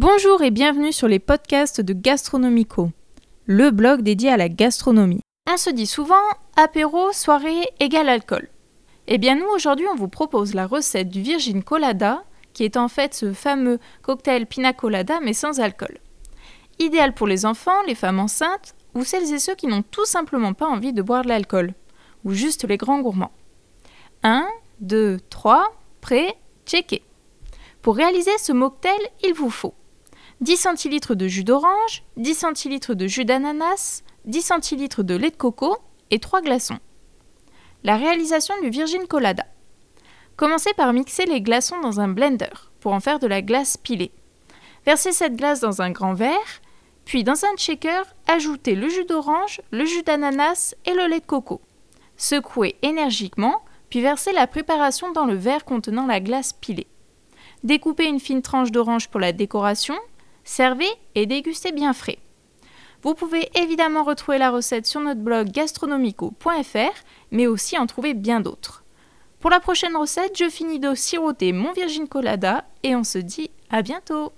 Bonjour et bienvenue sur les podcasts de Gastronomico, le blog dédié à la gastronomie. On se dit souvent apéro, soirée égale alcool. Eh bien nous aujourd'hui on vous propose la recette du Virgin Colada, qui est en fait ce fameux cocktail pina colada mais sans alcool. Idéal pour les enfants, les femmes enceintes ou celles et ceux qui n'ont tout simplement pas envie de boire de l'alcool, ou juste les grands gourmands. 1, 2, 3, prêt, checké. Pour réaliser ce mocktail, il vous faut 10 centilitres de jus d'orange, 10 centilitres de jus d'ananas, 10 centilitres de lait de coco et 3 glaçons. La réalisation du Virgin Colada. Commencez par mixer les glaçons dans un blender pour en faire de la glace pilée. Versez cette glace dans un grand verre, puis dans un shaker, ajoutez le jus d'orange, le jus d'ananas et le lait de coco. Secouez énergiquement, puis versez la préparation dans le verre contenant la glace pilée. Découpez une fine tranche d'orange pour la décoration, servez et dégustez bien frais. Vous pouvez évidemment retrouver la recette sur notre blog gastronomico.fr, mais aussi en trouver bien d'autres. Pour la prochaine recette, je finis de siroter mon Virgin Colada et on se dit à bientôt